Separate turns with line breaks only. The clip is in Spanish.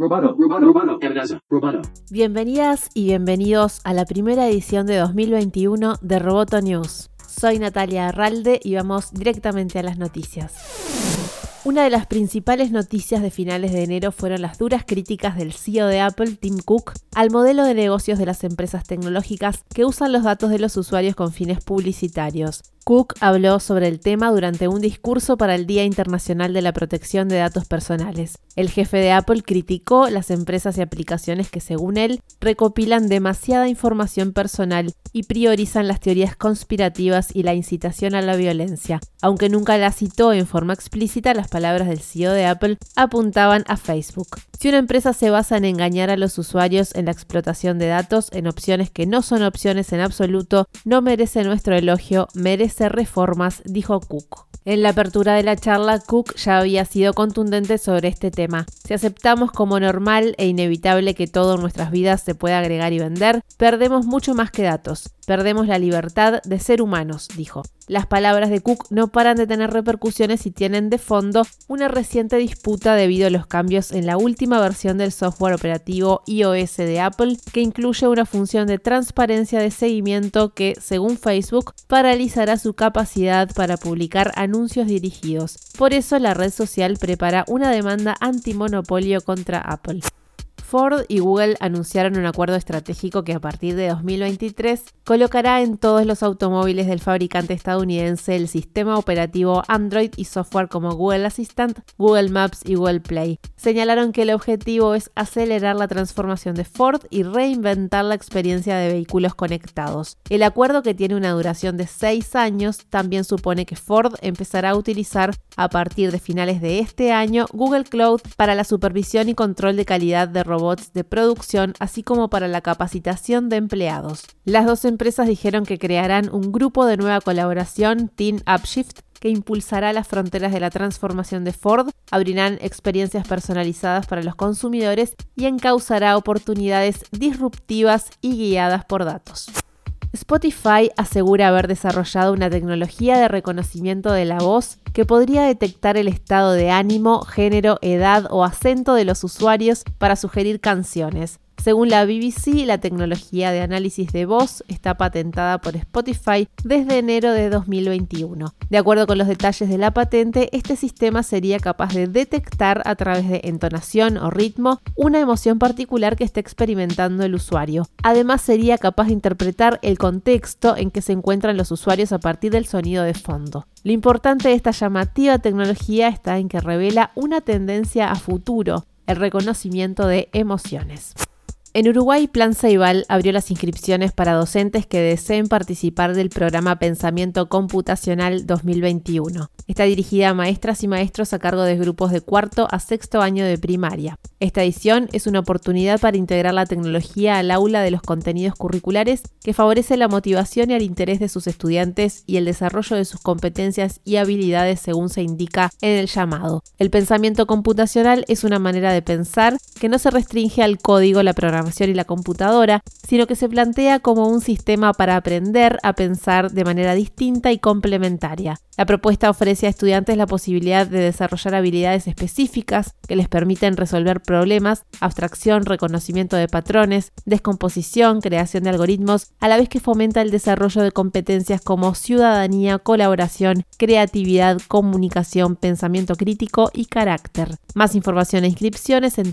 Roboto, roboto, roboto.
Bienvenidas y bienvenidos a la primera edición de 2021 de Roboto News. Soy Natalia Arralde y vamos directamente a las noticias. Una de las principales noticias de finales de enero fueron las duras críticas del CEO de Apple, Tim Cook, al modelo de negocios de las empresas tecnológicas que usan los datos de los usuarios con fines publicitarios. Cook habló sobre el tema durante un discurso para el Día Internacional de la Protección de Datos Personales. El jefe de Apple criticó las empresas y aplicaciones que, según él, recopilan demasiada información personal y priorizan las teorías conspirativas y la incitación a la violencia. Aunque nunca la citó en forma explícita, las palabras del CEO de Apple apuntaban a Facebook. Si una empresa se basa en engañar a los usuarios en la explotación de datos, en opciones que no son opciones en absoluto, no merece nuestro elogio, merece reformas, dijo Cook. En la apertura de la charla, Cook ya había sido contundente sobre este tema. Si aceptamos como normal e inevitable que todo en nuestras vidas se pueda agregar y vender, perdemos mucho más que datos. Perdemos la libertad de ser humanos, dijo. Las palabras de Cook no paran de tener repercusiones y tienen de fondo una reciente disputa debido a los cambios en la última versión del software operativo iOS de Apple, que incluye una función de transparencia de seguimiento que, según Facebook, paralizará su capacidad para publicar anuncios dirigidos. Por eso la red social prepara una demanda antimonopolio contra Apple. Ford y Google anunciaron un acuerdo estratégico que a partir de 2023 colocará en todos los automóviles del fabricante estadounidense el sistema operativo Android y software como Google Assistant, Google Maps y Google Play. Señalaron que el objetivo es acelerar la transformación de Ford y reinventar la experiencia de vehículos conectados. El acuerdo que tiene una duración de seis años también supone que Ford empezará a utilizar a partir de finales de este año Google Cloud para la supervisión y control de calidad de robots robots de producción, así como para la capacitación de empleados. Las dos empresas dijeron que crearán un grupo de nueva colaboración, Team Upshift, que impulsará las fronteras de la transformación de Ford, abrirán experiencias personalizadas para los consumidores y encauzará oportunidades disruptivas y guiadas por datos. Spotify asegura haber desarrollado una tecnología de reconocimiento de la voz que podría detectar el estado de ánimo, género, edad o acento de los usuarios para sugerir canciones. Según la BBC, la tecnología de análisis de voz está patentada por Spotify desde enero de 2021. De acuerdo con los detalles de la patente, este sistema sería capaz de detectar a través de entonación o ritmo una emoción particular que esté experimentando el usuario. Además, sería capaz de interpretar el contexto en que se encuentran los usuarios a partir del sonido de fondo. Lo importante de esta llamativa tecnología está en que revela una tendencia a futuro, el reconocimiento de emociones. En Uruguay, Plan Ceibal abrió las inscripciones para docentes que deseen participar del programa Pensamiento Computacional 2021. Está dirigida a maestras y maestros a cargo de grupos de cuarto a sexto año de primaria. Esta edición es una oportunidad para integrar la tecnología al aula de los contenidos curriculares que favorece la motivación y el interés de sus estudiantes y el desarrollo de sus competencias y habilidades según se indica en el llamado. El pensamiento computacional es una manera de pensar que no se restringe al código, la programación y la computadora, sino que se plantea como un sistema para aprender a pensar de manera distinta y complementaria. La propuesta ofrece a estudiantes la posibilidad de desarrollar habilidades específicas que les permiten resolver problemas, abstracción, reconocimiento de patrones, descomposición, creación de algoritmos, a la vez que fomenta el desarrollo de competencias como ciudadanía, colaboración, creatividad, comunicación, pensamiento crítico y carácter. Más información e inscripciones en